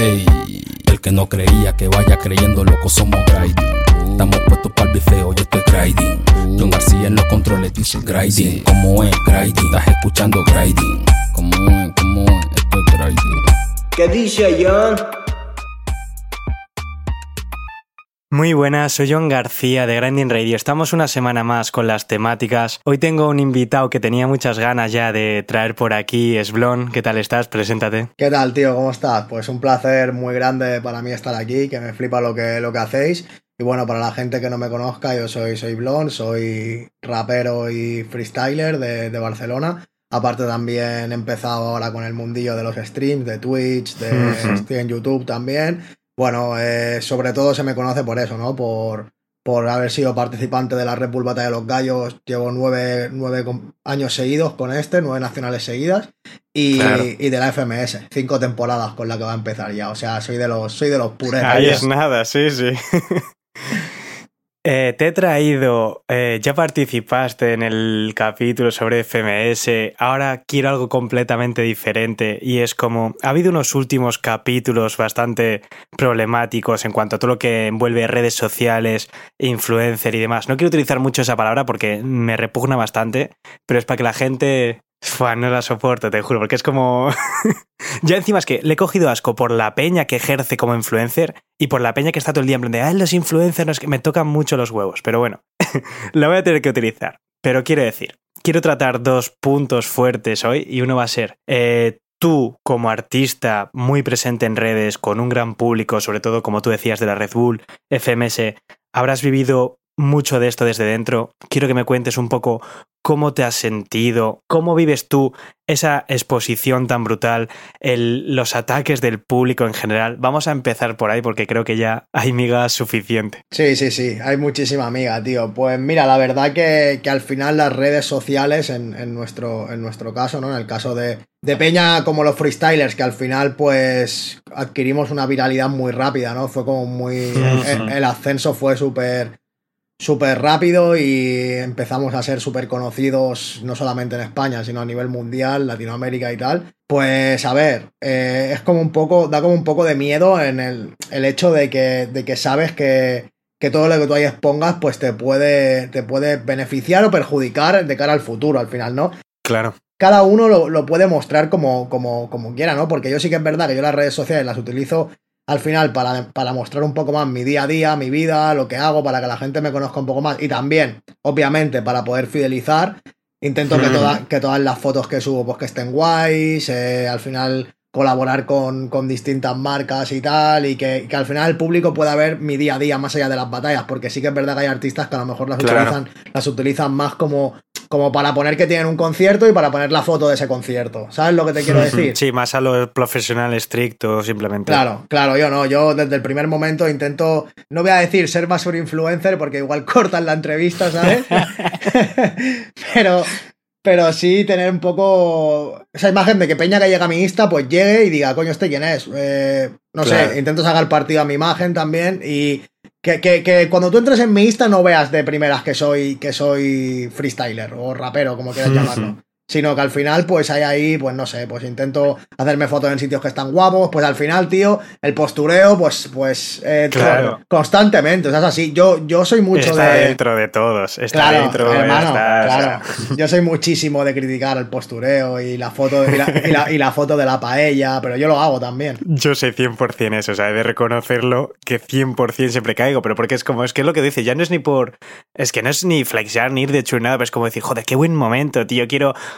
Ey, el que no creía que vaya creyendo, loco, somos grinding. Estamos puestos para el bifeo, yo estoy grinding. John García en los controles dice grinding. Como es grinding? Estás escuchando grinding. Como es, como es, esto es grinding. ¿Qué dice John? Muy buenas, soy John García de Grinding Radio. Estamos una semana más con las temáticas. Hoy tengo un invitado que tenía muchas ganas ya de traer por aquí, es Blon. ¿Qué tal estás? Preséntate. ¿Qué tal, tío? ¿Cómo estás? Pues un placer muy grande para mí estar aquí, que me flipa lo que, lo que hacéis. Y bueno, para la gente que no me conozca, yo soy, soy Blon, soy rapero y freestyler de, de Barcelona. Aparte también he empezado ahora con el mundillo de los streams, de Twitch, de, estoy en YouTube también. Bueno, eh, sobre todo se me conoce por eso, ¿no? Por, por haber sido participante de la Red Bull Batalla de los Gallos. Llevo nueve, nueve años seguidos con este, nueve nacionales seguidas. Y, Claro. y de la FMS, cinco temporadas con la que va a empezar ya. O sea, soy de los, soy de los puretos. Ahí es nada, sí, sí. Eh, te he traído, eh, ya participaste en el capítulo sobre FMS, ahora quiero algo completamente diferente y es como, ha habido unos últimos capítulos bastante problemáticos en cuanto a todo lo que envuelve redes sociales, influencer y demás. No quiero utilizar mucho esa palabra porque me repugna bastante, pero es para que la gente... No la soporto, te juro, porque es como... ya encima es que le he cogido asco por la peña que ejerce como influencer y por la peña que está todo el día en plan de, ah, los influencers que me tocan mucho los huevos, pero bueno, la voy a tener que utilizar. Pero quiero decir, quiero tratar dos puntos fuertes hoy y uno va a ser, eh, tú como artista muy presente en redes, con un gran público, sobre todo como tú decías de la Red Bull, FMS, habrás vivido mucho de esto desde dentro. Quiero que me cuentes un poco cómo te has sentido, cómo vives tú esa exposición tan brutal, el- los ataques del público en general. Vamos a empezar por ahí porque creo que ya hay migas suficiente. Sí, sí, sí, hay muchísima amiga, tío. Pues mira, la verdad que, que al final las redes sociales, en, en nuestro, en nuestro caso, ¿no? En el caso de, de Peña como los freestylers, que al final pues adquirimos una viralidad muy rápida, ¿no? Fue como muy... el, el ascenso fue súper súper rápido y empezamos a ser súper conocidos no solamente en España, sino a nivel mundial, Latinoamérica y tal. Pues a ver, eh, es como un poco, da como un poco de miedo en el, el hecho de que, de que sabes que, que todo lo que tú ahí expongas pues te puede, te puede beneficiar o perjudicar de cara al futuro al final, ¿no? Claro. cada uno lo, lo puede mostrar como, como, como quiera, ¿no? Porque yo sí que es verdad que yo las redes sociales las utilizo al final para, para mostrar un poco más mi día a día, mi vida, lo que hago, para que la gente me conozca un poco más. Y también, obviamente, para poder fidelizar. Intento que, toda- que todas las fotos que subo pues que estén guays, eh, al final colaborar con, con distintas marcas y tal, y que, que al final el público pueda ver mi día a día más allá de las batallas, porque sí que es verdad que hay artistas que a lo mejor las Claro. utilizan, las utilizan más como, como para poner que tienen un concierto y para poner la foto de ese concierto. ¿Sabes lo que te quiero decir? Sí, más a lo profesional estricto, simplemente. Claro, claro, yo no, yo desde el primer momento intento, no voy a decir ser más un influencer porque igual cortan la entrevista, ¿sabes? pero, pero sí tener un poco esa imagen de que Peña que llega a mi Insta, pues llegue y diga, coño, ¿este quién es? Eh, no Claro. sé, intento sacar partido a mi imagen también y que, que- que cuando tú entres en mi Insta no veas de primeras que soy, que soy freestyler o rapero, como quieras llamarlo. Sino que al final, pues hay ahí, pues no sé, pues intento hacerme fotos en sitios que están guapos. Pues al final, tío, el postureo, pues, pues eh, Claro. constantemente. O sea, es así. Yo, yo soy mucho está de. dentro de todos. Está Claro, dentro hermano, está- claro. Yo soy muchísimo de criticar el postureo y la foto y la, y la- y la foto de la paella, pero yo lo hago también. Yo sé 100% eso, o sea, he de reconocerlo que 100% siempre caigo, pero porque es como, es que es lo que dice, ya no es ni por, es que no es ni flexear ni ir de chunada, pero es como decir, joder, qué buen momento, tío, quiero...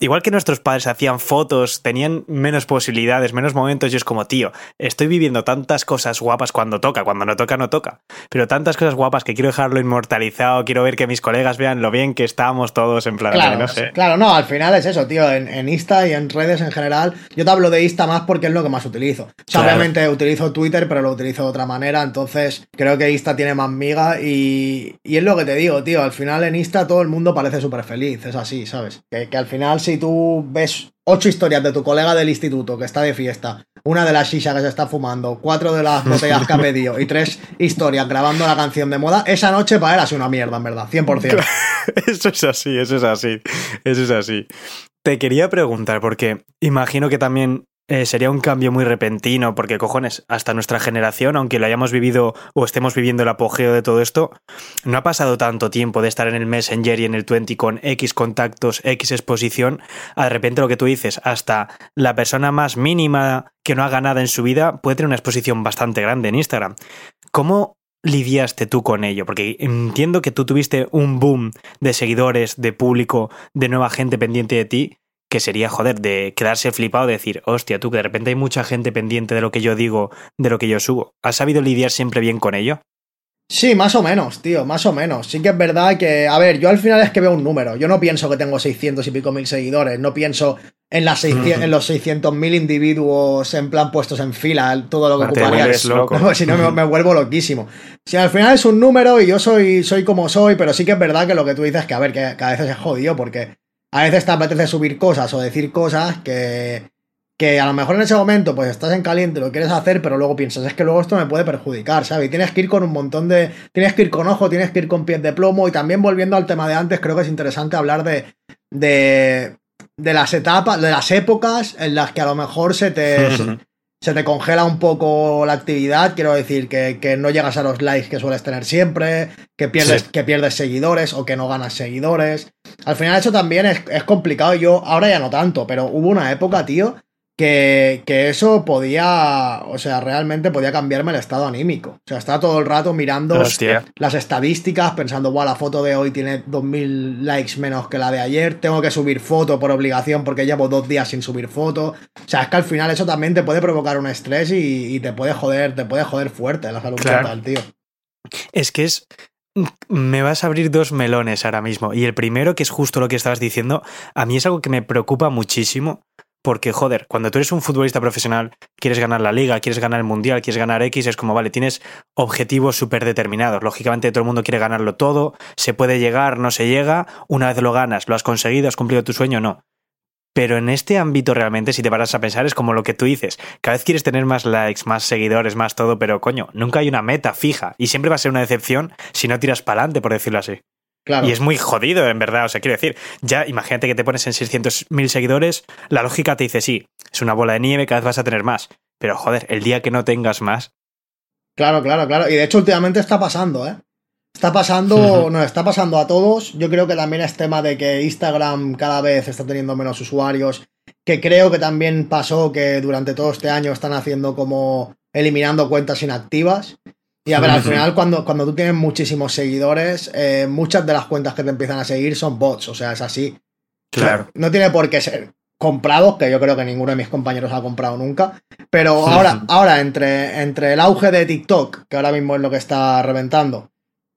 Igual que nuestros padres hacían fotos, tenían menos posibilidades, menos momentos, y es como, tío, estoy viviendo tantas cosas guapas cuando toca, cuando no toca, no toca, pero tantas cosas guapas que quiero dejarlo inmortalizado, quiero ver que mis colegas vean lo bien que estamos todos en plan, Claro, no sé. claro, no, al final es eso, tío. En, en Insta y en redes en general, yo te hablo de Insta más porque es lo que más utilizo. O sea, Claro. obviamente utilizo Twitter, pero lo utilizo de otra manera. Entonces, creo que Insta tiene más miga. Y, y es lo que te digo, tío. Al final en Insta todo el mundo parece súper feliz. Es así, ¿sabes? Que, que al final, si tú ves ocho historias de tu colega del instituto que está de fiesta, una de las shisha que se está fumando, cuatro de las botellas que ha pedido y tres historias grabando la canción de moda, esa noche para él ha sido una mierda, en verdad, 100%. Eso es así, eso es así, eso es así. Te quería preguntar, porque imagino que también eh, sería un cambio muy repentino, porque cojones, hasta nuestra generación, aunque lo hayamos vivido o estemos viviendo el apogeo de todo esto, no ha pasado tanto tiempo de estar en el Messenger y en el 20 con X contactos, X exposición, a de repente lo que tú dices, hasta la persona más mínima que no haga nada en su vida puede tener una exposición bastante grande en Instagram. ¿Cómo lidiaste tú con ello? Porque entiendo que tú tuviste un boom de seguidores, de público, de nueva gente pendiente de ti, que sería, joder, de quedarse flipado, de decir, hostia, tú que de repente hay mucha gente pendiente de lo que yo digo, de lo que yo subo. ¿Has sabido lidiar siempre bien con ello? Sí, más o menos, tío, más o menos. Sí que es verdad que, a ver, yo al final es que veo un número. Yo no pienso que tengo 600 y pico mil seguidores, no pienso en, las en los 600 mil individuos en plan puestos en fila, todo lo que ocuparía. Loco. si no, me, vuelvo loquísimo. Si al final es un número y yo soy, soy como soy, pero sí que es verdad que lo que tú dices, que a ver, que, que a veces es jodido porque a veces te apetece subir cosas o decir cosas que, que a lo mejor en ese momento pues estás en caliente, lo quieres hacer, pero luego piensas, es que luego esto me puede perjudicar, ¿sabes? Y tienes que ir con un montón de... Tienes que ir con ojo, tienes que ir con pies de plomo y también volviendo al tema de antes, creo que es interesante hablar de... de de las etapas, de las épocas en las que a lo mejor se te, se te congela un poco la actividad, quiero decir, que, no llegas a los likes que sueles tener siempre, que pierdes, que pierdes seguidores o que no ganas seguidores. Al final eso también es, es complicado, yo ahora ya no tanto, pero hubo una época, tío, que, eso podía, o sea, realmente podía cambiarme el estado anímico. O sea, estaba todo el rato mirando las estadísticas, pensando, wow, la foto de hoy tiene 2.000 likes menos que la de ayer, tengo que subir foto por obligación porque llevo dos días sin subir foto. O sea, es que al final eso también te puede provocar un estrés y, te puede joder, te puede joder fuerte la salud mental, tío. Es que es, me vas a abrir dos melones ahora mismo. Y el primero, que es justo lo que estabas diciendo, a mí es algo que me preocupa muchísimo porque, joder, cuando tú eres un futbolista profesional, quieres ganar la liga, quieres ganar el mundial, quieres ganar X, es como, vale, tienes objetivos súper determinados. Lógicamente todo el mundo quiere ganarlo todo, se puede llegar, no se llega, una vez lo ganas, lo has conseguido, has cumplido tu sueño, no. Pero en este ámbito realmente, si te paras a pensar, es como lo que tú dices. Cada vez quieres tener más likes, más seguidores, más todo, pero coño, nunca hay una meta fija. Y siempre va a ser una decepción si no tiras para adelante, por decirlo así. Y es muy jodido, en verdad. O sea, quiero decir, ya imagínate que te pones en 600.000 seguidores, la lógica te dice, sí, es una bola de nieve, cada vez vas a tener más. Pero joder, el día que no tengas más. Claro, claro, claro. Y de hecho, últimamente está pasando, ¿eh? Está pasando, no, está pasando a todos. Yo creo que también es tema de que Instagram cada vez está teniendo menos usuarios. Que creo que también pasó que durante todo este año están haciendo como eliminando cuentas inactivas. Y a ver, al final, cuando, cuando tú tienes muchísimos seguidores, eh, muchas de las cuentas que te empiezan a seguir son bots, o sea, es así. Claro. no tiene por qué ser comprados, que yo creo que ninguno de mis compañeros ha comprado nunca. Pero ahora, ahora entre, entre el auge de TikTok, que ahora mismo es lo que está reventando,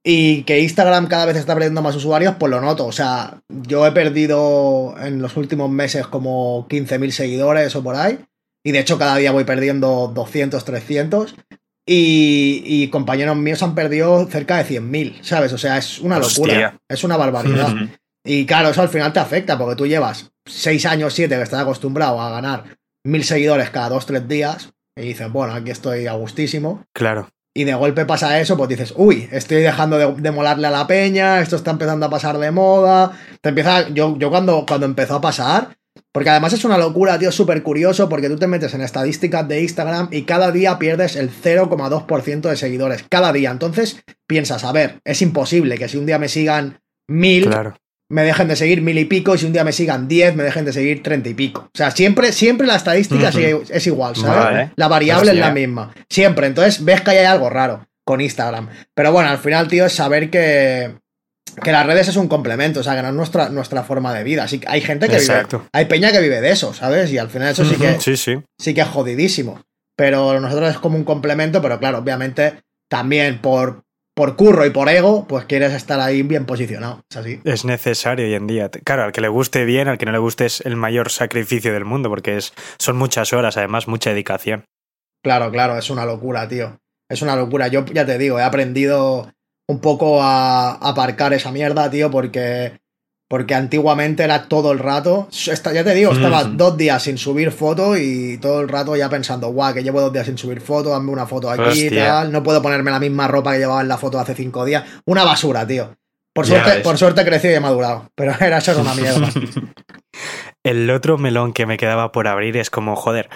y que Instagram cada vez está perdiendo más usuarios, pues lo noto. O sea, yo he perdido en los últimos meses como 15.000 seguidores o por ahí. Y de hecho cada día voy perdiendo 200, 300. Y, compañeros míos han perdido cerca de 100.000, ¿sabes? O sea, es una locura. Es una barbaridad. Y claro, eso al final te afecta porque tú llevas 6 años, 7 que estás acostumbrado a ganar mil seguidores cada 2-3 días y dices, bueno, aquí estoy a gustísimo. Claro. Y de golpe pasa eso, pues dices, uy, estoy dejando de, molarle a la peña, esto está empezando a pasar de moda. Te empieza, yo, yo cuando, cuando empezó a pasar, porque además es una locura, tío, súper curioso, porque tú te metes en estadísticas de Instagram y cada día pierdes el 0,2% de seguidores. Cada día. Entonces piensas, a ver, es imposible que si un día me sigan mil, me dejen de seguir mil y pico, y si un día me sigan diez, me dejen de seguir treinta y pico. O sea, siempre, siempre la estadística es igual, ¿sabes? La variable es la misma. Siempre. Entonces ves que hay algo raro con Instagram. Pero bueno, al final, tío, es saber que que las redes es un complemento, o sea, que no es nuestra, nuestra forma de vida. Así que hay gente que vive. Hay peña que vive de eso, ¿sabes? Y al final eso sí que. Sí, sí. Sí que es jodidísimo. Pero nosotros es como un complemento, pero claro, obviamente también por, por curro y por ego, pues quieres estar ahí bien posicionado. Es así. Es necesario hoy en día. Claro, al que le guste bien, al que no le guste es el mayor sacrificio del mundo, porque es, son muchas horas, además, mucha dedicación. Claro, claro, es una locura, tío. Es una locura. Yo ya te digo, he aprendido un poco a, aparcar esa mierda, tío, porque, porque antiguamente era todo el rato. Ya te digo, estaba dos días sin subir foto y todo el rato ya pensando, guau, que llevo dos días sin subir foto, dame una foto aquí y tal. No puedo ponerme la misma ropa que llevaba en la foto hace cinco días. Una basura, tío. Por suerte, por suerte he crecido y he madurado. Pero era eso una mierda. el otro melón que me quedaba por abrir es como, joder,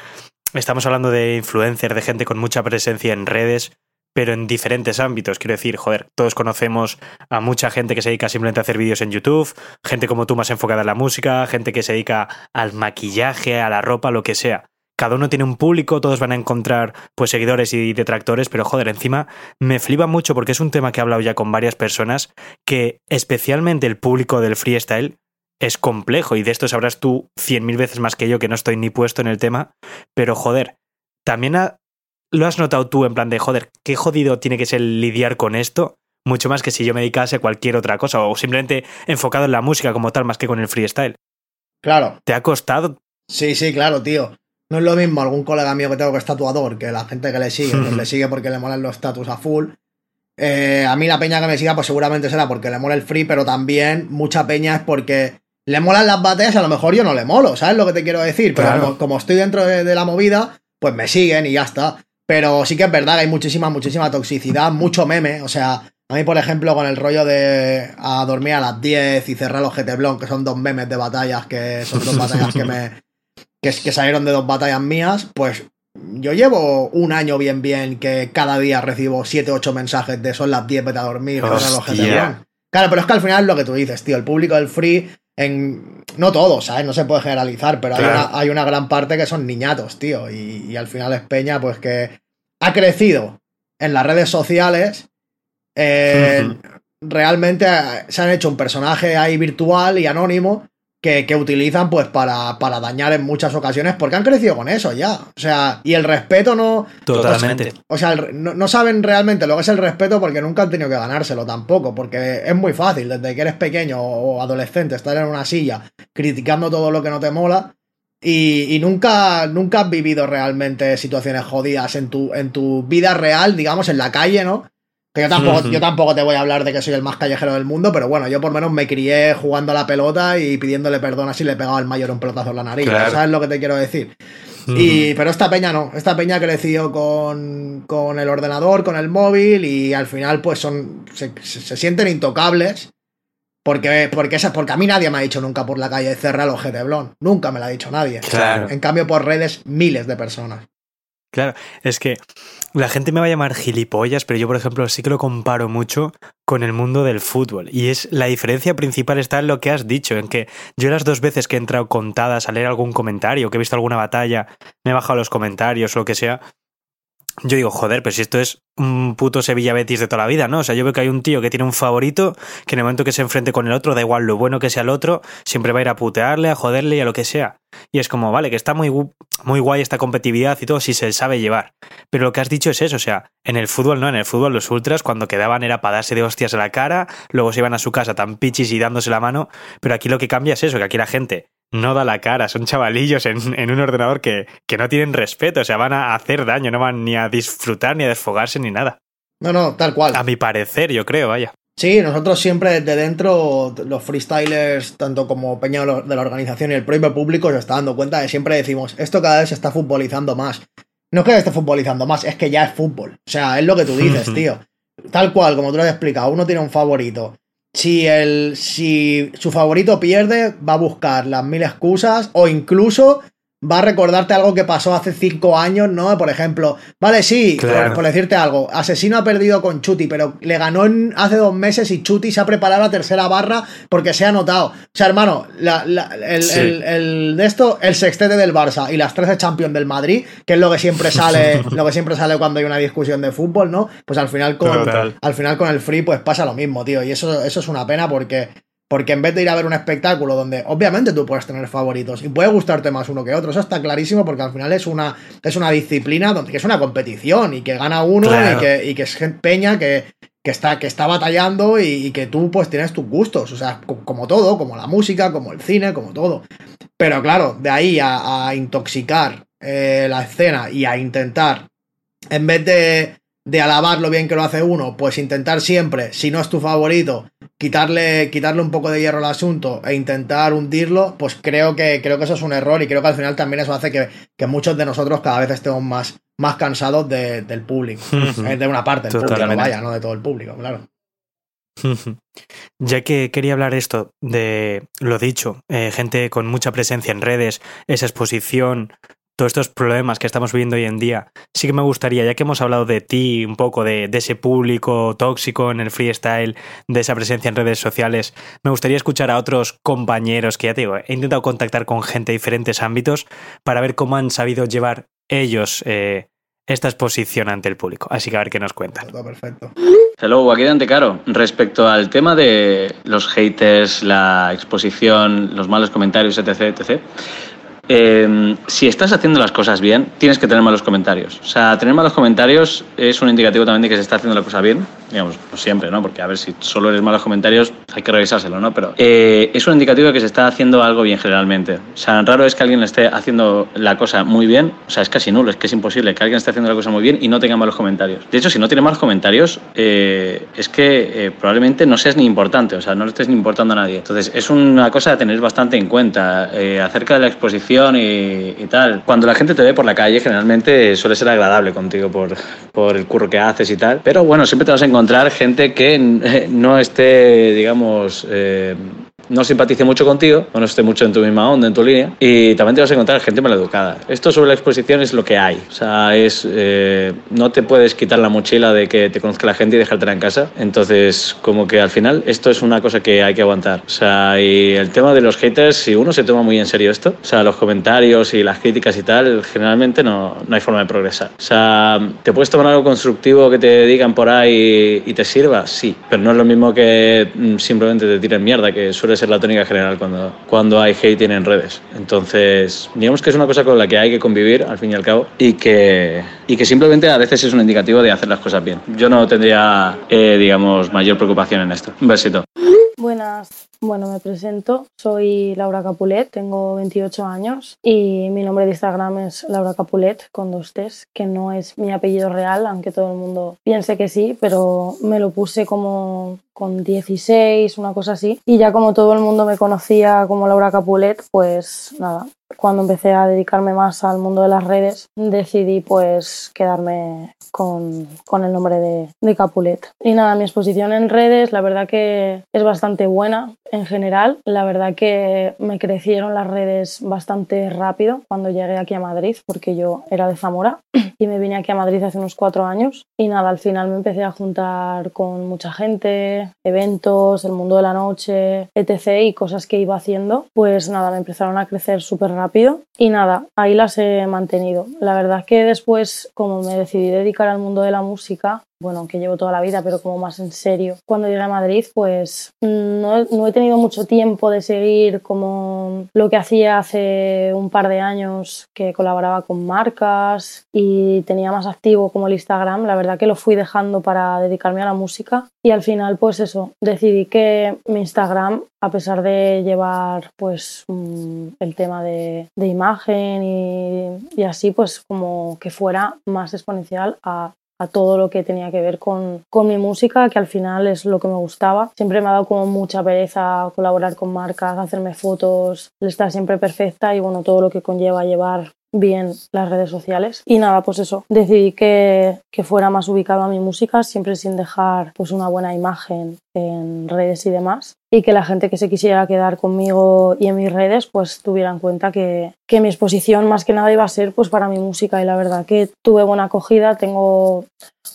estamos hablando de influencers, de gente con mucha presencia en redes, pero en diferentes ámbitos. Quiero decir, joder, todos conocemos a mucha gente que se dedica simplemente a hacer vídeos en YouTube, gente como tú más enfocada en la música, gente que se dedica al maquillaje, a la ropa, lo que sea. Cada uno tiene un público, todos van a encontrar pues seguidores y detractores, pero joder, encima me flipa mucho porque es un tema que he hablado ya con varias personas, que especialmente el público del freestyle es complejo y de esto sabrás tú cien mil veces más que yo que no estoy ni puesto en el tema, pero joder, también lo has notado tú en plan de, joder, qué jodido tiene que ser lidiar con esto, mucho más que si yo me dedicase a cualquier otra cosa o simplemente enfocado en la música como tal más que con el freestyle. Claro. ¿Te ha costado? Sí, sí, claro, tío. No es lo mismo algún colega mío que tengo que es tatuador que la gente que le sigue, que le sigue porque le molan los status a full. Eh, a mí la peña que me siga pues seguramente será porque le mola el free, pero también mucha peña es porque le molan las batallas, a lo mejor yo no le molo, ¿sabes lo que te quiero decir? Pero como, estoy dentro de, la movida, pues me siguen y ya está. Pero sí que es verdad que hay muchísima, muchísima toxicidad, mucho meme. O sea, a mí, por ejemplo, con el rollo de a dormir a las 10 y cerrar los GT Blon, que son dos memes de batallas, que son dos batallas que me. Que, que salieron de dos batallas mías, pues yo llevo un año bien, bien, que cada día recibo 7, 8 mensajes de son las 10, vete a dormir, cerrar los GT Blon. Claro, pero es que al final es lo que tú dices, tío. El público del free en, no todos, ¿sabes? No se puede generalizar, pero hay, una, gran parte que son niñatos, tío. Y, al final es Peña, pues que ha crecido en las redes sociales. Eh, realmente se han hecho un personaje ahí virtual y anónimo que, utilizan pues para, para, dañar en muchas ocasiones porque han crecido con eso ya. O sea, y el respeto no... Totalmente. O sea, no, saben realmente lo que es el respeto porque nunca han tenido que ganárselo tampoco, porque es muy fácil desde que eres pequeño o adolescente estar en una silla criticando todo lo que no te mola. Y, nunca, nunca has vivido realmente situaciones jodidas en tu, en tu vida real, digamos, en la calle, ¿no? Que yo tampoco, yo tampoco te voy a hablar de que soy el más callejero del mundo, pero bueno, yo por lo menos me crié jugando a la pelota y pidiéndole perdón así le pegaba al mayor un pelotazo en la nariz. ¿Sabes lo que te quiero decir? y, pero esta peña no, esta peña creció con, con el ordenador, con el móvil y al final pues son se, sienten intocables. Porque, porque, porque a mí nadie me ha dicho nunca por la calle cerrar los GT Blon. Nunca me lo ha dicho nadie. En cambio, por redes, miles de personas. Claro, es que la gente me va a llamar gilipollas, pero yo, por ejemplo, sí que lo comparo mucho con el mundo del fútbol. Y es la diferencia principal está en lo que has dicho, en que yo las dos veces que he entrado contadas a leer algún comentario, que he visto alguna batalla, me he bajado los comentarios o lo que sea, yo digo, joder, pero si esto es un puto Sevilla Betis de toda la vida, ¿no? O sea, yo veo que hay un tío que tiene un favorito, que en el momento que se enfrente con el otro, da igual lo bueno que sea el otro, siempre va a ir a putearle, a joderle y a lo que sea. Y es como, vale, que está muy, muy guay esta competitividad y todo si se sabe llevar. Pero lo que has dicho es eso, o sea, en el fútbol no, en el fútbol los ultras cuando quedaban era para darse de hostias a la cara, luego se iban a su casa tan pichis y dándose la mano, pero aquí lo que cambia es eso, que aquí la gente no da la cara, son chavalillos en, un ordenador que, que, no tienen respeto, o sea, van a hacer daño, no van ni a disfrutar, ni a desfogarse, ni nada. No, no, tal cual. A mi parecer, yo creo, vaya. Sí, nosotros siempre desde dentro, los freestylers, tanto como Peña de la organización y el propio público, se está dando cuenta de siempre decimos, esto cada vez se está futbolizando más. No es que esté futbolizando más, es que ya es fútbol. O sea, es lo que tú dices, tío. Tal cual, como tú lo has explicado, uno tiene un favorito si, el, si su favorito pierde, va a buscar las mil excusas o incluso va a recordarte algo que pasó hace cinco años, ¿no? Por ejemplo, vale, sí, por, decirte algo, Asesino ha perdido con Chuti, pero le ganó hace dos meses y Chuti se ha preparado la tercera barra porque se ha notado. O sea, hermano, el, de esto, el sextete del Barça y las 13 Champions del Madrid, que es lo que siempre sale, lo que siempre sale cuando hay una discusión de fútbol, ¿no? Pues al final con, al final con el free, pues pasa lo mismo, tío. Y eso, eso es una pena porque porque en vez de ir a ver un espectáculo donde obviamente tú puedes tener favoritos y puede gustarte más uno que otro, eso está clarísimo porque al final es una, es una disciplina donde que es una competición y que gana uno y, que, y que es peña que, que, está, que está batallando y, que tú pues tienes tus gustos, o sea, como todo, como la música, como el cine, como todo. Pero claro, de ahí a, intoxicar eh, la escena y a intentar, en vez de, de alabar lo bien que lo hace uno, pues intentar siempre, si no es tu favorito, quitarle, quitarle un poco de hierro al asunto e intentar hundirlo, pues creo que, creo que eso es un error y creo que al final también eso hace que, muchos de nosotros cada vez estemos más, más cansados del público. De una parte del público, vaya, no de todo el público, claro. Ya que quería hablar esto de lo dicho, eh, gente con mucha presencia en redes, esa exposición, todos estos problemas que estamos viviendo hoy en día, sí que me gustaría, ya que hemos hablado de ti, un poco de, ese público tóxico en el freestyle, de esa presencia en redes sociales, me gustaría escuchar a otros compañeros que ya te digo, he intentado contactar con gente de diferentes ámbitos para ver cómo han sabido llevar ellos eh, esta exposición ante el público. Así que a ver qué nos cuentan. Perfecto. Hello, aquí Dante Caro. Respecto al tema de los haters, la exposición, los malos comentarios, etc., etc., eh, si estás haciendo las cosas bien, tienes que tener malos comentarios. O sea, tener malos comentarios es un indicativo también de que se está haciendo la cosa bien. Digamos, no siempre, ¿no? Porque a ver, si solo eres malos comentarios, hay que revisárselo, ¿no? Pero eh, es un indicativo de que se está haciendo algo bien generalmente. O sea, raro es que alguien esté haciendo la cosa muy bien. O sea, es casi nulo, es que es imposible que alguien esté haciendo la cosa muy bien y no tenga malos comentarios. De hecho, si no tiene malos comentarios, eh, es que probablemente no seas ni importante, o sea, no le estés ni importando a nadie. Entonces, es una cosa a tener bastante en cuenta. acerca de la exposición, y, tal. Cuando la gente te ve por la calle, generalmente suele ser agradable contigo por, por el curro que haces y tal. Pero bueno, siempre te vas a encontrar gente que no esté, digamos, eh, no simpatice mucho contigo, o no esté mucho en tu misma onda, en tu línea, y también te vas a encontrar gente maleducada. Esto sobre la exposición es lo que hay. O sea, es, eh, no te puedes quitar la mochila de que te conozca la gente y dejártela en casa. Entonces, como que al final esto es una cosa que hay que aguantar. O sea, y el tema de los haters, si uno se toma muy en serio esto, o sea, los comentarios y las críticas y tal, generalmente no, no hay forma de progresar. O sea, ¿te puedes tomar algo constructivo que te digan por ahí y te sirva? Sí, pero no es lo mismo que mm, simplemente te tiren mierda, que suele ser la tónica general cuando, cuando hay hating en redes. Entonces, digamos que es una cosa con la que hay que convivir al fin y al cabo y que, y que simplemente a veces es un indicativo de hacer las cosas bien. Yo no tendría, eh, digamos, mayor preocupación en esto. Un besito. Buenas, bueno, me presento. Soy Laura Capulet, tengo 28 años y mi nombre de Instagram es Laura Capulet con dos T's, que no es mi apellido real, aunque todo el mundo piense que sí, pero me lo puse como con 16, una cosa así. Y ya como todo el mundo me conocía como Laura Capulet, pues nada, cuando empecé a dedicarme más al mundo de las redes, decidí pues quedarme con, el nombre de, de, Capulet. Y nada, mi exposición en redes la verdad que es bastante buena en general. La verdad que me crecieron las redes bastante rápido cuando llegué aquí a Madrid, porque yo era de Zamora y me vine aquí a Madrid hace unos cuatro años. Y nada, al final me empecé a juntar con mucha gente, eventos, el mundo de la noche, etc. y cosas que iba haciendo. Pues nada, me empezaron a crecer súper rápido y nada, ahí las he mantenido. La verdad que después, como me decidí dedicar al mundo de la música, bueno, que llevo toda la vida, pero como más en serio. Cuando llegué a Madrid, pues no, no, he tenido mucho tiempo de seguir como lo que hacía hace un par de años, que colaboraba con marcas y tenía más activo como el Instagram. La verdad que lo fui dejando para dedicarme a la música y al final, pues eso, decidí que mi Instagram, a pesar de llevar pues mm, el tema de, de imagen y, y así, pues como que fuera más exponencial a a todo lo que tenía que ver con, con, mi música, que al final es lo que me gustaba. Siempre me ha dado como mucha pereza colaborar con marcas, hacerme fotos, estar siempre perfecta y bueno, todo lo que conlleva llevar bien las redes sociales y nada pues eso decidí que, que, fuera más ubicado a mi música siempre sin dejar pues una buena imagen en redes y demás y que la gente que se quisiera quedar conmigo y en mis redes pues tuviera en cuenta que, que mi exposición más que nada iba a ser pues para mi música. Y la verdad que tuve buena acogida. Tengo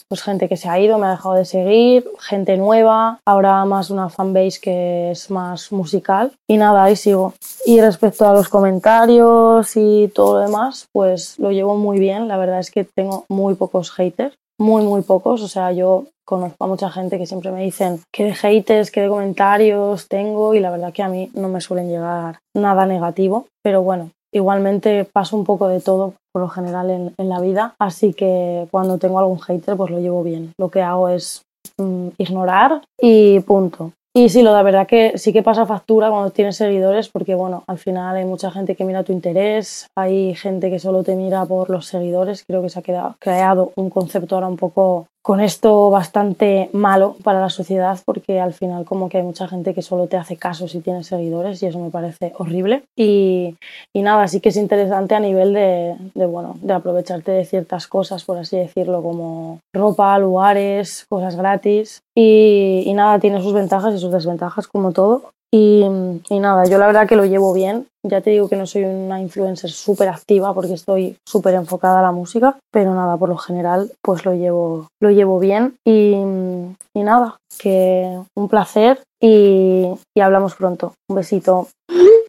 pues gente que se ha ido, me ha dejado de seguir, gente nueva, ahora más una fanbase que es más musical. Y nada, ahí sigo. Y respecto a los comentarios y todo lo demás, pues lo llevo muy bien, la verdad es que tengo muy pocos haters, muy muy pocos, o sea, yo conozco a mucha gente que siempre me dicen qué de haters, qué de comentarios tengo y la verdad que a mí no me suelen llegar nada negativo, pero bueno, Igualmente paso un poco de todo por lo general en, en, la vida, así que cuando tengo algún hater pues lo llevo bien. Lo que hago es mm, ignorar y punto. Y sí, lo de verdad que sí que pasa factura cuando tienes seguidores porque bueno, al final hay mucha gente que mira tu interés, hay gente que solo te mira por los seguidores, creo que se ha quedado, creado un concepto ahora un poco con esto bastante malo para la sociedad porque al final como que hay mucha gente que solo te hace caso si tienes seguidores y eso me parece horrible. Y, y nada, sí que es interesante a nivel de, de, bueno, de aprovecharte de ciertas cosas, por así decirlo, como ropa, lugares, cosas gratis. Y, y nada, tiene sus ventajas y sus desventajas como todo Y, nada, yo la verdad que lo llevo bien. Ya te digo que no soy una influencer súper activa porque estoy súper enfocada a la música, pero nada, por lo general pues lo llevo, lo llevo bien. Y, y nada, que un placer y, y hablamos pronto. Un besito.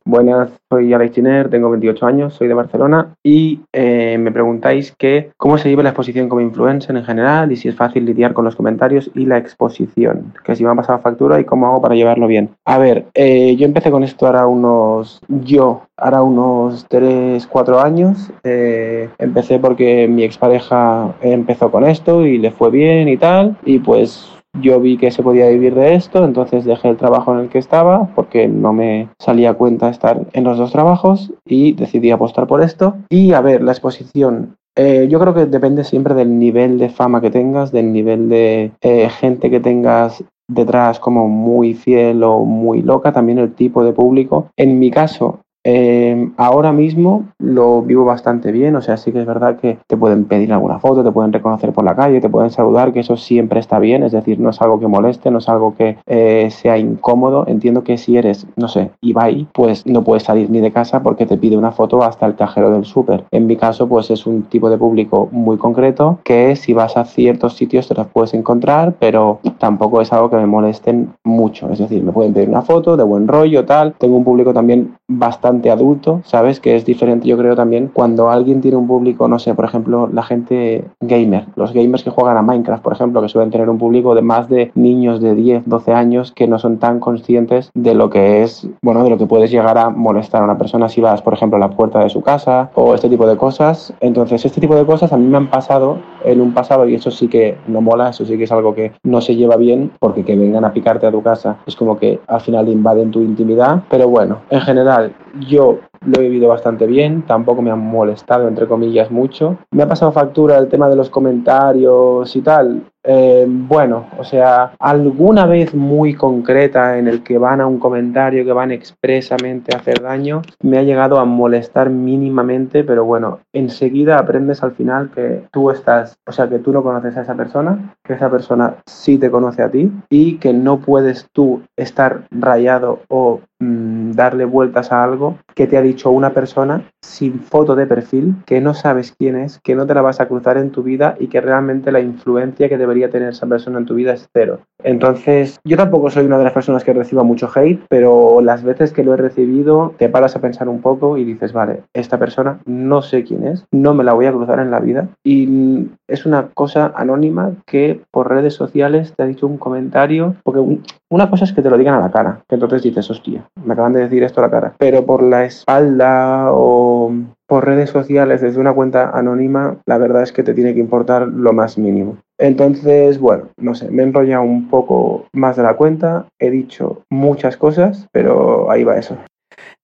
Buenas, soy Alex Giner, tengo 28 años, soy de Barcelona y eh, me preguntáis que cómo se vive la exposición como influencer en general y si es fácil lidiar con los comentarios y la exposición, que si me ha pasado factura y cómo hago para llevarlo bien. A ver, eh, yo empecé con esto ahora unos, yo, ahora unos 3, 4 años. Eh, empecé porque mi expareja empezó con esto y le fue bien y tal, y pues yo vi que se podía vivir de esto, entonces dejé el trabajo en el que estaba porque no me salía cuenta estar en los dos trabajos y decidí apostar por esto. Y a ver, la exposición. Eh, yo creo que depende siempre del nivel de fama que tengas, del nivel de eh, gente que tengas detrás como muy fiel o muy loca, también el tipo de público. En mi caso, eh, ahora mismo lo vivo bastante bien, o sea, sí que es verdad que te pueden pedir alguna foto, te pueden reconocer por la calle, te pueden saludar, que eso siempre está bien, es decir, no es algo que moleste, no es algo que eh, sea incómodo. Entiendo que si eres, no sé, Ibai, pues no puedes salir ni de casa porque te pide una foto hasta el cajero del súper. En mi caso, pues es un tipo de público muy concreto que si vas a ciertos sitios te las puedes encontrar, pero tampoco es algo que me molesten mucho. Es decir, me pueden pedir una foto de buen rollo, tal. Tengo un público también bastante adulto, ¿sabes? Que es diferente, yo creo también, cuando alguien tiene un público, no sé, por ejemplo, la gente gamer, los gamers que juegan a Minecraft, por ejemplo, que suelen tener un público de más de niños de 10, 12 años que no son tan conscientes de lo que es, bueno, de lo que puedes llegar a molestar a una persona si vas, por ejemplo, a la puerta de su casa o este tipo de cosas. Entonces, este tipo de cosas a mí me han pasado en un pasado y eso sí que no mola, eso sí que es algo que no se lleva bien porque que vengan a picarte a tu casa es como que al final invaden tu intimidad. Pero bueno, en general, yo lo he vivido bastante bien, tampoco me han molestado, entre comillas, mucho. Me ha pasado factura el tema de los comentarios y tal. Eh, bueno, o sea, alguna vez muy concreta en el que van a un comentario, que van expresamente a hacer daño, me ha llegado a molestar mínimamente, pero bueno, enseguida aprendes al final que tú estás, o sea, que tú no conoces a esa persona, que esa persona sí te conoce a ti y que no puedes tú estar rayado o mmm, darle vueltas a algo que te ha dicho una persona sin foto de perfil, que no sabes quién es, que no te la vas a cruzar en tu vida y que realmente la influencia que debería tener esa persona en tu vida es cero. Entonces, yo tampoco soy una de las personas que reciba mucho hate, pero las veces que lo he recibido, te paras a pensar un poco y dices, vale, esta persona no sé quién es, no me la voy a cruzar en la vida y es una cosa anónima que por redes sociales te ha dicho un comentario, porque una cosa es que te lo digan a la cara, que entonces dices, hostia, me acaban de decir esto a la cara, pero por la espalda o por redes sociales desde una cuenta anónima, la verdad es que te tiene que importar lo más mínimo. Entonces, bueno, no sé, me he enrollado un poco más de la cuenta, he dicho muchas cosas, pero ahí va eso.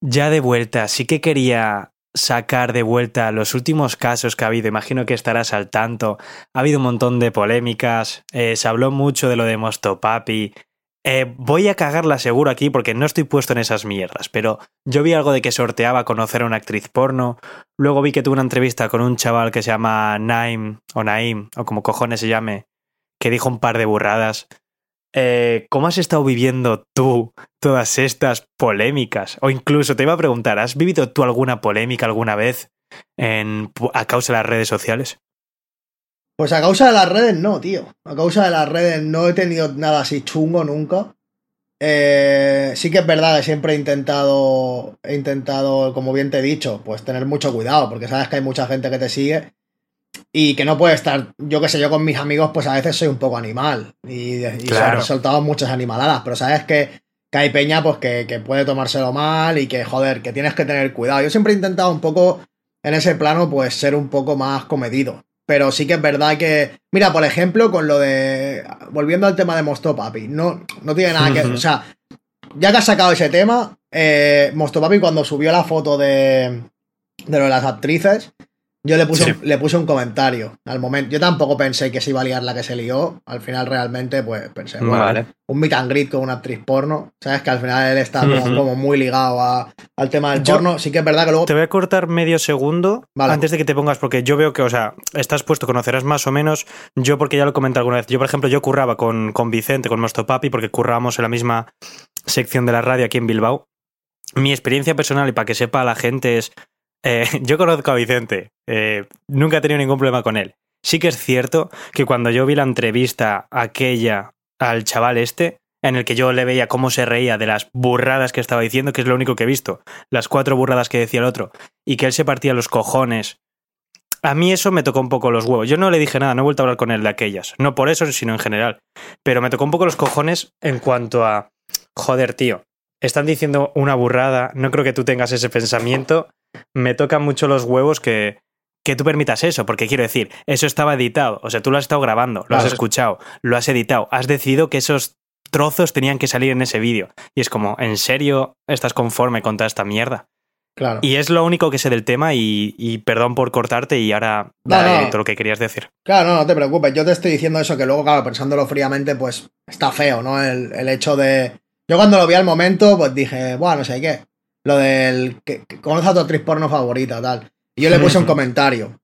Ya de vuelta, sí que quería sacar de vuelta los últimos casos que ha habido. Imagino que estarás al tanto. Ha habido un montón de polémicas. Eh, se habló mucho de lo de Mostopapi. Eh, voy a cagarla seguro aquí porque no estoy puesto en esas mierdas, pero yo vi algo de que sorteaba conocer a una actriz porno, luego vi que tuvo una entrevista con un chaval que se llama Naim, o Naim, o como cojones se llame, que dijo un par de burradas. Eh, ¿Cómo has estado viviendo tú todas estas polémicas? O incluso te iba a preguntar, ¿has vivido tú alguna polémica alguna vez en, a causa de las redes sociales? Pues a causa de las redes no, tío. A causa de las redes no he tenido nada así chungo nunca. Eh, sí que es verdad que siempre he intentado, he intentado, como bien te he dicho, pues tener mucho cuidado, porque sabes que hay mucha gente que te sigue y que no puede estar, yo que sé, yo con mis amigos, pues a veces soy un poco animal y, y claro. he soltado muchas animaladas, pero sabes que, que hay peña, pues que, que puede tomárselo mal y que, joder, que tienes que tener cuidado. Yo siempre he intentado un poco, en ese plano, pues ser un poco más comedido. Pero sí que es verdad que. Mira, por ejemplo, con lo de. Volviendo al tema de Mosto Papi. No, no tiene nada que. O sea, ya que has sacado ese tema, eh, Mosto Papi cuando subió la foto de. De lo de las actrices. Yo le puse, sí. le puse un comentario al momento. Yo tampoco pensé que se iba a liar la que se lió. Al final, realmente, pues pensé, bueno, vale. un meet and greet con una actriz porno. Sabes que al final él está como, como muy ligado a, al tema del yo, porno. Sí que es verdad que luego. Te voy a cortar medio segundo vale. antes de que te pongas, porque yo veo que, o sea, estás puesto, conocerás más o menos. Yo, porque ya lo comenté alguna vez. Yo, por ejemplo, yo curraba con, con Vicente, con nuestro papi, porque currábamos en la misma sección de la radio aquí en Bilbao. Mi experiencia personal, y para que sepa la gente, es. Eh, yo conozco a Vicente. eh, nunca he tenido ningún problema con él. Sí que es cierto que cuando yo vi la entrevista aquella al chaval este, en el que yo le veía cómo se reía de las burradas que estaba diciendo, que es lo único que he visto, las cuatro burradas que decía el otro, y que él se partía los cojones. A mí eso me tocó un poco los huevos. Yo no le dije nada, no he vuelto a hablar con él de aquellas. No por eso, sino en general. Pero me tocó un poco los cojones en cuanto a, joder, tío, están diciendo una burrada, no creo que tú tengas ese pensamiento. Me tocan mucho los huevos que, que tú permitas eso, porque quiero decir, eso estaba editado, o sea, tú lo has estado grabando, lo has escuchado, lo has editado, has decidido que esos trozos tenían que salir en ese vídeo. Y es como, ¿en serio estás conforme con toda esta mierda? Claro. Y es lo único que sé del tema y, y perdón por cortarte y ahora No, dale no. todo lo que querías decir. Claro, no, no te preocupes. Yo te estoy diciendo eso que luego, claro, pensándolo fríamente, pues está feo, ¿no? El, el hecho de. Yo cuando lo vi al momento, pues dije, bueno, no sé qué. Lo del. Que, que conoce a tu actriz porno favorita, tal. Y yo le puse un comentario.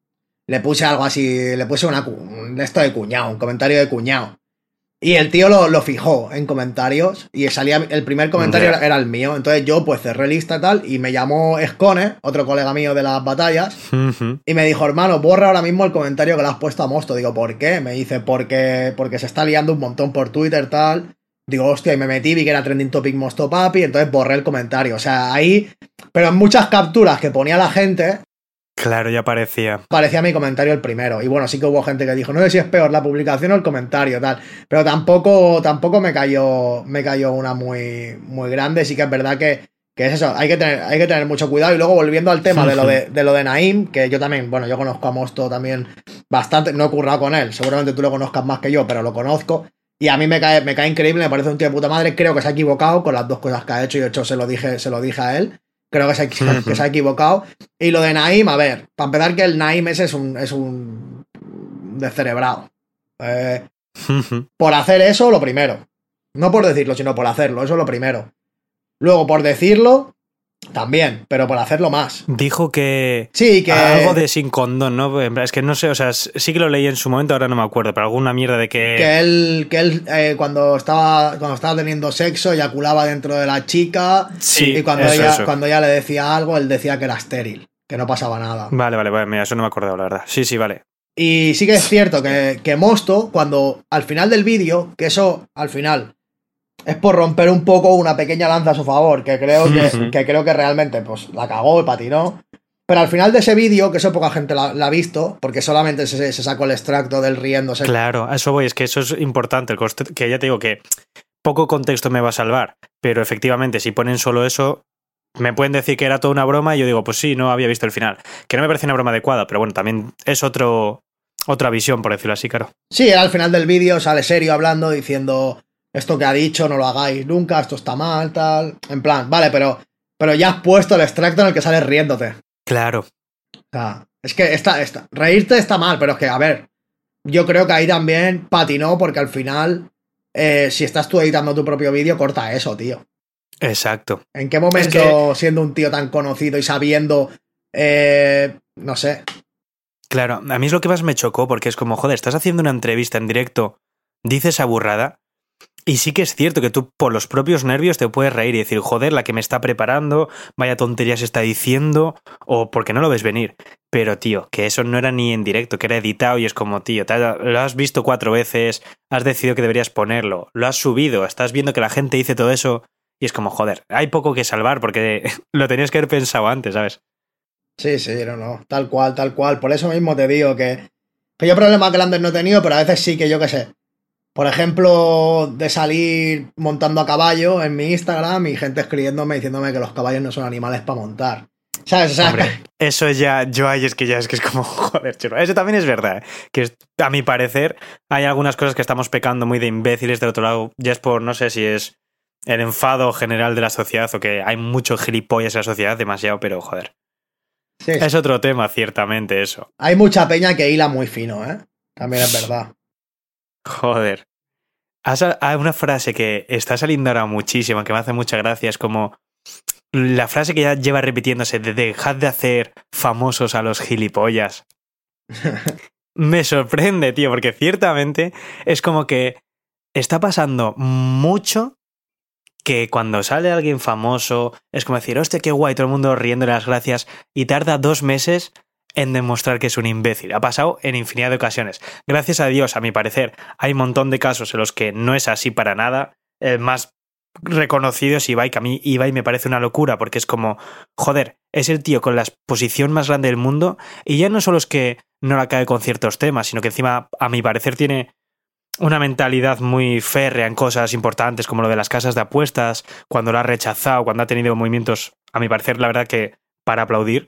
Le puse algo así, le puse una, un esto de cuñado, un comentario de cuñado. Y el tío lo, lo fijó en comentarios y salía el primer comentario era, el mío. Entonces yo pues cerré lista y tal y me llamó Escone, otro colega mío de las batallas, y me dijo, hermano, borra ahora mismo el comentario que le has puesto a Mosto. Digo, ¿por qué? Me dice, porque, porque se está liando un montón por Twitter, tal. Digo, hostia, y me metí, vi que era trending topic Mosto Papi, entonces borré el comentario. O sea, ahí. Pero en muchas capturas que ponía la gente, Claro, ya parecía. parecía mi comentario el primero. Y bueno, sí que hubo gente que dijo, no sé si es peor la publicación o el comentario, tal. Pero tampoco, tampoco me cayó, me cayó una muy, muy grande. Sí que es verdad que, que es eso, hay que, tener, hay que tener mucho cuidado. Y luego volviendo al tema de lo de, de lo de Naim, que yo también, bueno, yo conozco a Mosto también bastante, no he currado con él, seguramente tú lo conozcas más que yo, pero lo conozco. Y a mí me cae, me cae increíble, me parece un tío de puta madre. Creo que se ha equivocado con las dos cosas que ha hecho y de hecho se lo dije, se lo dije a él. Creo que se, ha- que se ha equivocado. Y lo de Naim, a ver, para empezar que el Naim ese es un, es un descerebrado. Eh, por hacer eso, lo primero. No por decirlo, sino por hacerlo, eso es lo primero. Luego, por decirlo, también, pero por hacerlo más. Dijo que. Sí, que... Algo de sin condón, ¿no? Es que no sé, o sea, sí que lo leí en su momento, ahora no me acuerdo, pero alguna mierda de que. que él, que él eh, cuando, estaba, cuando estaba teniendo sexo eyaculaba dentro de la chica Sí, y cuando eso, ella, eso. cuando ella le decía algo, él decía que era estéril, que no pasaba nada. Vale, vale, vale, mira, eso no me acordaba, la verdad. Sí, sí, vale. Y sí que es cierto que, que Mosto, cuando al final del vídeo, que eso al final es por romper un poco una pequeña lanza a su favor, que creo que, que creo que realmente pues la cagó y patinó. Pero al final de ese vídeo, que eso poca gente la, la ha visto, porque solamente se, se sacó el extracto del riéndose. Claro, a eso voy, es que eso es importante, el coste- que ya te digo que poco contexto me va a salvar, pero efectivamente, si ponen solo eso, me pueden decir que era toda una broma y yo digo, pues sí, no había visto el final. Que no me parece una broma adecuada, pero bueno, también es otro, otra visión, por decirlo así, claro. Sí, al final del vídeo sale serio hablando, diciendo esto que ha dicho no lo hagáis nunca, esto está mal, tal. En plan, vale, pero, pero ya has puesto el extracto en el que sales riéndote. Claro, O sea, es que está, está, reírte está mal, pero es que, a ver, yo creo que ahí también patinó porque al final, eh, si estás tú editando tu propio vídeo, corta eso, tío. exacto. ¿En qué momento, siendo un tío tan conocido y sabiendo, eh, no sé, Claro, a mí es lo que más me chocó, porque es como, joder, estás haciendo una entrevista en directo, dices esa burrada, y sí que es cierto que tú por los propios nervios te puedes reír y decir, joder, la que me está preparando, vaya tonterías está diciendo, o porque no lo ves venir. Pero, tío, que eso no era ni en directo, que era editado y es como, tío, lo has visto cuatro veces, has decidido que deberías ponerlo, lo has subido, estás viendo que la gente dice todo eso, y es como, joder, hay poco que salvar porque lo tenías que haber pensado antes, ¿sabes? Sí, sí, no, no, tal cual, tal cual. Por eso mismo te digo que, que yo problemas grandes no he tenido, pero a veces sí que yo qué sé. Por ejemplo, de salir montando a caballo en mi Instagram y gente escribiéndome diciéndome que los caballos no son animales para montar. ¿Sabes? O sea, Hombre, eso ya, yo ahí es que ya es que es como, joder, chulo. Eso también es verdad, ¿eh? que a mi parecer hay algunas cosas que estamos pecando muy de imbéciles del otro lado, ya es por, no sé si es el enfado general de la sociedad o que hay mucho gilipollas en la sociedad, demasiado, pero joder. sí, sí. Es otro tema, ciertamente, eso. Hay mucha peña que hila muy fino, ¿eh? También es verdad. Joder. Hay una frase que está saliendo ahora muchísimo, que me hace mucha gracia, es como la frase que ya lleva repitiéndose de dejad de hacer famosos a los gilipollas. Me sorprende, tío, porque ciertamente es como que está pasando mucho que cuando sale alguien famoso es como decir, hostia, qué guay, todo el mundo riéndole las gracias y tarda dos meses en demostrar que es un imbécil. Ha pasado en infinidad de ocasiones. Gracias a Dios, a mi parecer, hay un montón de casos en los que no es así para nada. El más reconocido es Ibai, que a mí Ibai me parece una locura porque es como, joder, es el tío con la exposición más grande del mundo y ya no solo es que no la cae con ciertos temas, sino que encima, a mi parecer, tiene una mentalidad muy férrea en cosas importantes como lo de las casas de apuestas, cuando lo ha rechazado, cuando ha tenido movimientos, a mi parecer, la verdad que para aplaudir.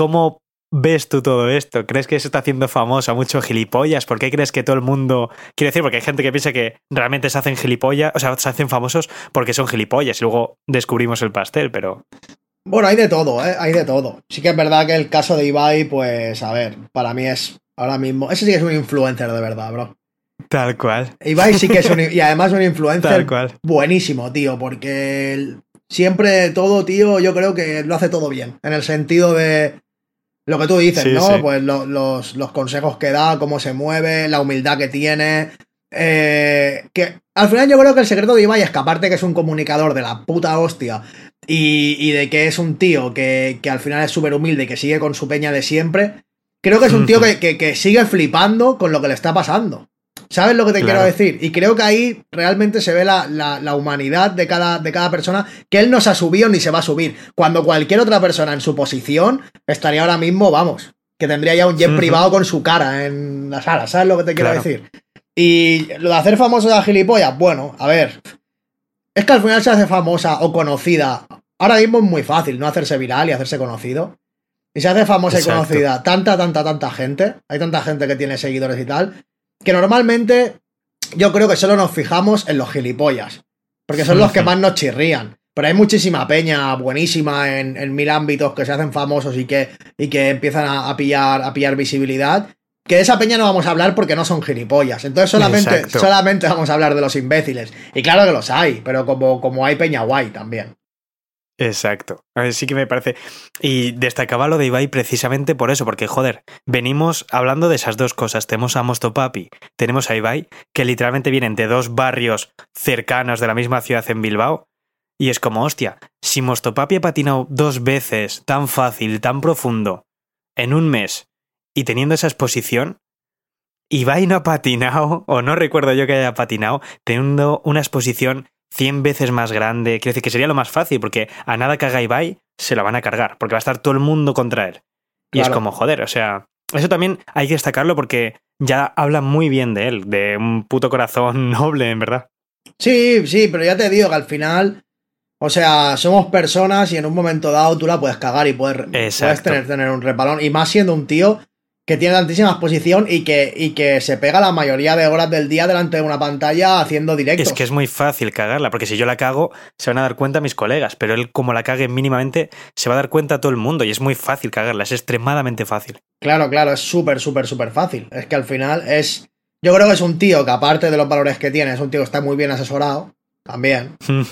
¿Cómo ves tú todo esto? ¿Crees que se está haciendo famoso a mucho gilipollas? ¿Por qué crees que todo el mundo... Quiero decir, porque hay gente que piensa que realmente se hacen gilipollas, o sea, se hacen famosos porque son gilipollas y luego descubrimos el pastel, pero... Bueno, hay de todo, ¿eh? Hay de todo. Sí que es verdad que el caso de Ibai, pues, a ver, para mí es ahora mismo... Ese sí que es un influencer de verdad, bro. Tal cual. Ibai sí que es un... Y además un influencer Tal cual. buenísimo, tío, porque siempre todo, tío, yo creo que lo hace todo bien. En el sentido de lo que tú dices, Sí, ¿no? sí. Pues lo- los, los consejos que da, cómo se mueve, la humildad que tiene. eh, que al final yo creo que el secreto de Ibai es que aparte que es un comunicador de la puta hostia y, y de que es un tío que, que al final es súper humilde y que sigue con su peña de siempre, creo que es un tío que, que- que sigue flipando con lo que le está pasando. ¿Sabes lo que te Claro. quiero decir? Y creo que ahí realmente se ve la, la- la humanidad de cada, de cada persona, que él no se ha subido ni se va a subir. Cuando cualquier otra persona en su posición estaría ahora mismo, vamos, que tendría ya un jet privado con su cara en la sala, ¿sabes lo que te quiero Claro. decir? Y lo de hacer famoso a gilipollas, bueno, a ver, es que al final se hace famosa o conocida. Ahora mismo es muy fácil no hacerse viral y hacerse conocido. Y se hace famosa Exacto. y conocida tanta, tanta, tanta gente. Hay tanta gente que tiene seguidores y tal. Que normalmente yo creo que solo nos fijamos en los gilipollas. Porque son los que más nos chirrían. Pero hay muchísima peña buenísima en, en mil ámbitos que se hacen famosos y que, y que empiezan a, a pillar, a pillar visibilidad. Que de esa peña no vamos a hablar porque no son gilipollas. Entonces solamente, Exacto. solamente vamos a hablar de los imbéciles. Y claro que los hay, pero como, como hay peña guay también. Exacto. A ver, sí que me parece. Y destacaba lo de Ibai precisamente por eso, porque joder, venimos hablando de esas dos cosas. Tenemos a Mostopapi, tenemos a Ibai, que literalmente vienen de dos barrios cercanos de la misma ciudad en Bilbao. Y es como, hostia, si Mostopapi ha patinado dos veces tan fácil, tan profundo, en un mes, y teniendo esa exposición, Ibai no ha patinado, o no recuerdo yo que haya patinado, teniendo una exposición 100 veces más grande. Quiero decir que sería lo más fácil, porque a nada que haga Ibai se lo van a cargar, porque va a estar todo el mundo contra él. Y es como, joder, o sea, eso también hay que destacarlo porque ya habla muy bien de él, de un puto corazón noble, en verdad. Sí, sí, pero ya te digo que al final, o sea, somos personas y en un momento dado tú la puedes cagar y puedes, puedes tener, tener un repalón. Y más siendo un tío que tiene tantísima exposición y que, y que se pega la mayoría de horas del día delante de una pantalla haciendo directos. Es que es muy fácil cagarla, porque si yo la cago, se van a dar cuenta mis colegas, pero él, como la cague mínimamente, se va a dar cuenta todo el mundo, y es muy fácil cagarla, es extremadamente fácil. Claro, claro, es súper, súper, súper fácil. Es que al final es. Yo creo que es un tío que, aparte de los valores que tiene, es un tío que está muy bien asesorado. También. Yo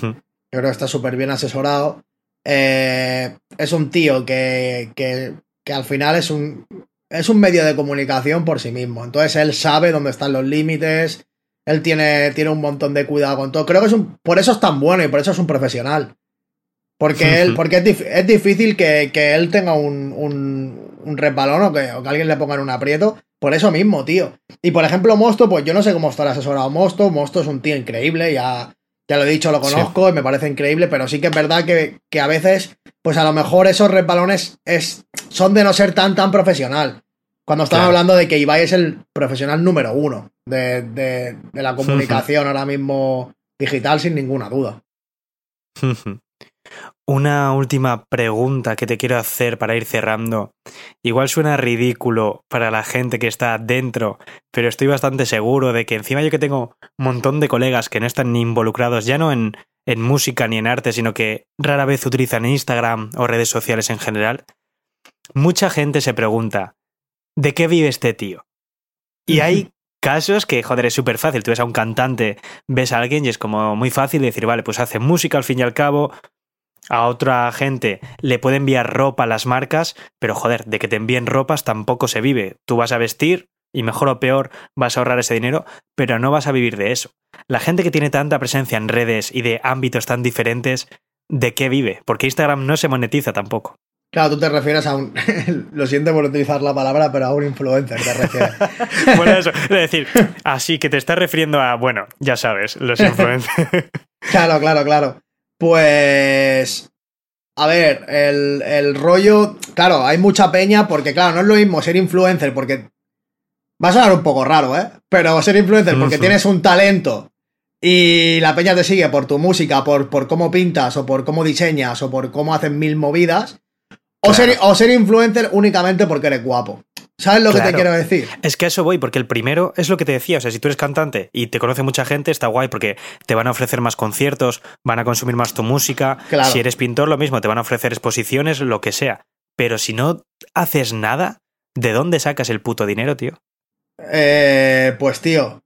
creo que está súper bien asesorado. Eh, es un tío que, que, que al final es un, es un medio de comunicación por sí mismo. Entonces él sabe dónde están los límites. Él tiene, tiene un montón de cuidado con todo. Creo que es un, por eso es tan bueno y por eso es un profesional. Porque él, porque es, dif- es difícil que, que él tenga un, un, un resbalón o que, o que alguien le ponga en un aprieto. Por eso mismo, tío. Y por ejemplo, Mosto, pues yo no sé cómo estará asesorado Mosto. Mosto es un tío increíble, ya, ya lo he dicho, lo Sí. conozco y me parece increíble, pero sí que es verdad que, que a veces, pues a lo mejor esos resbalones es, son de no ser tan, tan profesional. Cuando estamos Claro. hablando de que Ibai es el profesional número uno de, de- de la comunicación ahora mismo digital, sin ninguna duda. Una última pregunta que te quiero hacer para ir cerrando. Igual suena ridículo para la gente que está dentro, pero estoy bastante seguro de que encima yo que tengo un montón de colegas que no están ni involucrados, ya no en, en música ni en arte, sino que rara vez utilizan Instagram o redes sociales en general, mucha gente se pregunta, ¿de qué vive este tío? Y hay casos que, joder, es súper fácil. Tú ves a un cantante, ves a alguien y es como muy fácil decir, vale, pues hace música al fin y al cabo, a otra gente le puede enviar ropa a las marcas, pero joder, de que te envíen ropas tampoco se vive. Tú vas a vestir y mejor o peor vas a ahorrar ese dinero, pero no vas a vivir de eso. La gente que tiene tanta presencia en redes y de ámbitos tan diferentes, ¿de qué vive? Porque Instagram no se monetiza tampoco. Claro, tú te refieres a un. Lo siento por utilizar la palabra, pero a un influencer te refieres. bueno, eso. Es decir, así que te estás refiriendo a, bueno, ya sabes, los influencers. claro, claro, claro. Pues. A ver, el, el rollo. Claro, hay mucha peña porque, claro, no es lo mismo ser influencer porque. Va a sonar un poco raro, ¿eh? Pero ser influencer porque tienes un talento y la peña te sigue por tu música, por, por cómo pintas, o por cómo diseñas, o por cómo hacen mil movidas. O, ser, o ser influencer únicamente porque eres guapo. ¿Sabes lo que te quiero decir? Es que a eso voy, porque el primero es lo que te decía. O sea, si tú eres cantante y te conoce mucha gente, está guay porque te van a ofrecer más conciertos, van a consumir más tu música. Si eres pintor, lo mismo, te van a ofrecer exposiciones, lo que sea. Pero si no haces nada, ¿de dónde sacas el puto dinero, tío? Eh, pues, tío,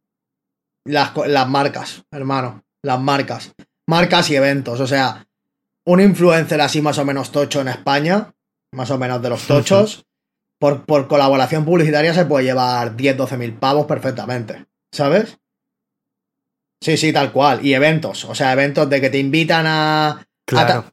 las, las marcas, hermano. Las marcas. Marcas y eventos. O sea, un influencer así más o menos tocho en España, más o menos de los tochos, por, por colaboración publicitaria se puede llevar 10, 12 mil pavos perfectamente. ¿Sabes? Sí, sí, tal cual. Y eventos. O sea, eventos de que te invitan a,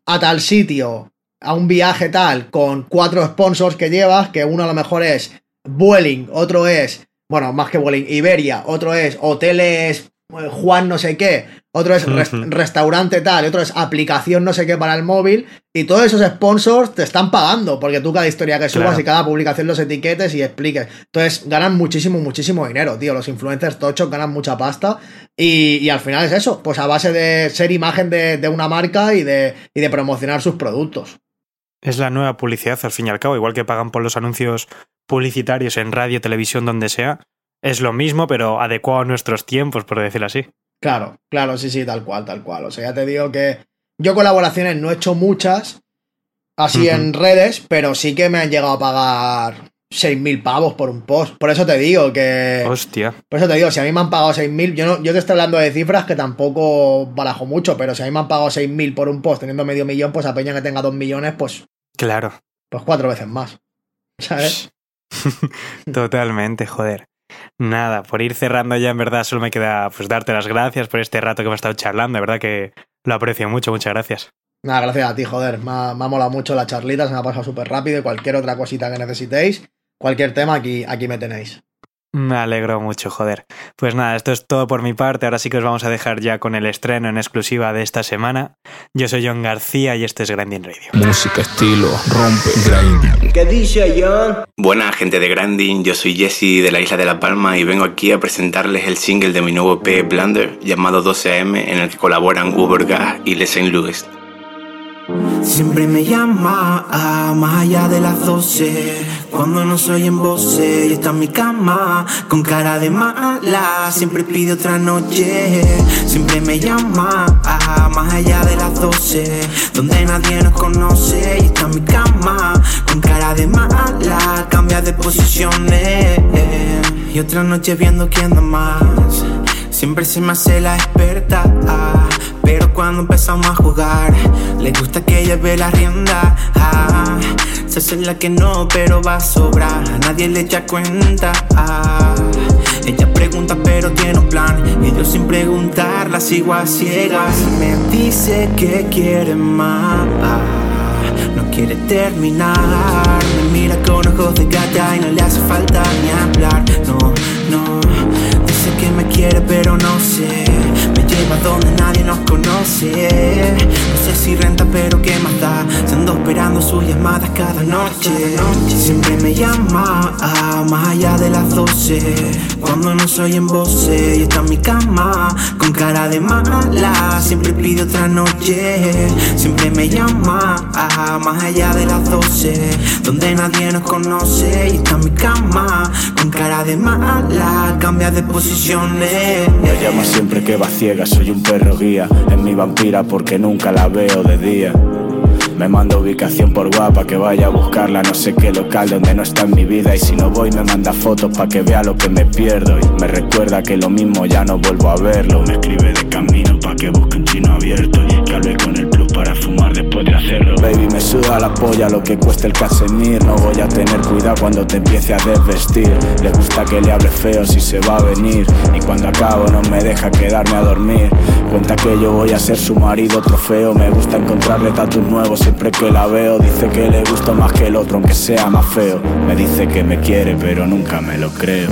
a, tal sitio, a un viaje tal, con cuatro sponsors que llevas, que uno a lo mejor es Vueling, otro es bueno, más que Vueling, Iberia, otro es hoteles eh, Juan no sé qué, otro es restaurante tal, y otro es aplicación no sé qué para el móvil, y todos esos sponsors te están pagando, porque tú cada historia que subas y cada publicación los etiquetes y expliques. Entonces ganan muchísimo, muchísimo dinero, tío. Los influencers tochos ganan mucha pasta, y, al final es eso, pues a base de ser imagen de, una marca y de, y de promocionar sus productos. Es la nueva publicidad, al fin y al cabo, igual que pagan por los anuncios publicitarios en radio, televisión, donde sea, es lo mismo, pero adecuado a nuestros tiempos, por decirlo así. Claro, claro, sí, sí, tal cual, tal cual. O sea, ya te digo que yo colaboraciones no he hecho muchas, así en redes, pero sí que me han llegado a pagar 6.000 pavos por un post. Por eso te digo que... Hostia. Por eso te digo, si a mí me han pagado 6.000, yo, no, yo te estoy hablando de cifras que tampoco barajo mucho, pero si a mí me han pagado 6.000 por un post teniendo medio millón, pues a Peña que tenga 2 millones, pues... Claro. Pues cuatro veces más. ¿Sabes? Totalmente, joder. Nada, por ir cerrando ya en verdad solo me queda pues darte las gracias por este rato que hemos estado charlando, de verdad que lo aprecio mucho, muchas gracias. Nada, gracias a ti, joder, me ha, molado mucho la charlita, se me ha pasado súper rápido y cualquier otra cosita que necesitéis, cualquier tema aquí, aquí me tenéis. Me alegro mucho, joder. Pues nada, esto es todo por mi parte. Ahora sí que os vamos a dejar ya con el estreno en exclusiva de esta semana. Yo soy John García y este es Grinding Radio. Música, estilo, rompe, grinding. ¿Qué dice John? Buena gente de Grinding, yo soy Jesse de la isla de La Palma y vengo aquí a presentarles el single de mi nuevo EP Blunder llamado 12am en el que colaboran Ubergas y Les Saint Louis. Siempre me llama a más allá de las 12 Cuando no soy en voce y está en mi cama Con cara de mala Siempre pide otra noche. Siempre me llama a más allá de las 12 Donde nadie nos conoce y está en mi cama Con cara de mala Cambia de posiciones. Y otra noche viendo quién da más. Siempre se me hace la experta pero cuando empezamos a jugar, le gusta que lleve la rienda. Ah, se hace la que no, pero va a sobrar. Nadie le echa cuenta. Ah, ella pregunta, pero tiene un plan. Y yo sin preguntar, la sigo a ciegas. Me dice que quiere más. No quiere terminar. Me mira con ojos de gata y no le hace falta ni hablar. No, no. Dice que me quiere, pero no sé lleva donde nadie nos conoce. No sé si renta, pero qué más da. Se ando esperando sus llamadas cada noche. Siempre me llama a más allá de las 12. Cuando no soy en voce y está en mi cama con cara de mala. Siempre pide otra noche. Siempre me llama a más allá de las 12. Donde nadie nos conoce y está en mi cama con cara de mala. Cambia de posiciones. Me llama siempre que va ciega soy un perro guía. Es mi vampira porque nunca la veo de día. Me manda ubicación por guapa que vaya a buscarla no sé qué local donde no está en mi vida y si no voy me manda fotos pa' que vea lo que me pierdo y me recuerda que lo mismo ya no vuelvo a verlo. Me escribe de camino pa' que busque un chino abierto y que hable con el para fumar después de hacerlo. Baby, me suda la polla lo que cuesta el casemir. No voy a tener cuidado cuando te empiece a desvestir. Le gusta que le hable feo si se va a venir. Y cuando acabo no me deja quedarme a dormir. Cuenta que yo voy a ser su marido trofeo. Me gusta encontrarle tatus nuevos siempre que la veo. Dice que le gusto más que el otro, aunque sea más feo. Me dice que me quiere, pero nunca me lo creo.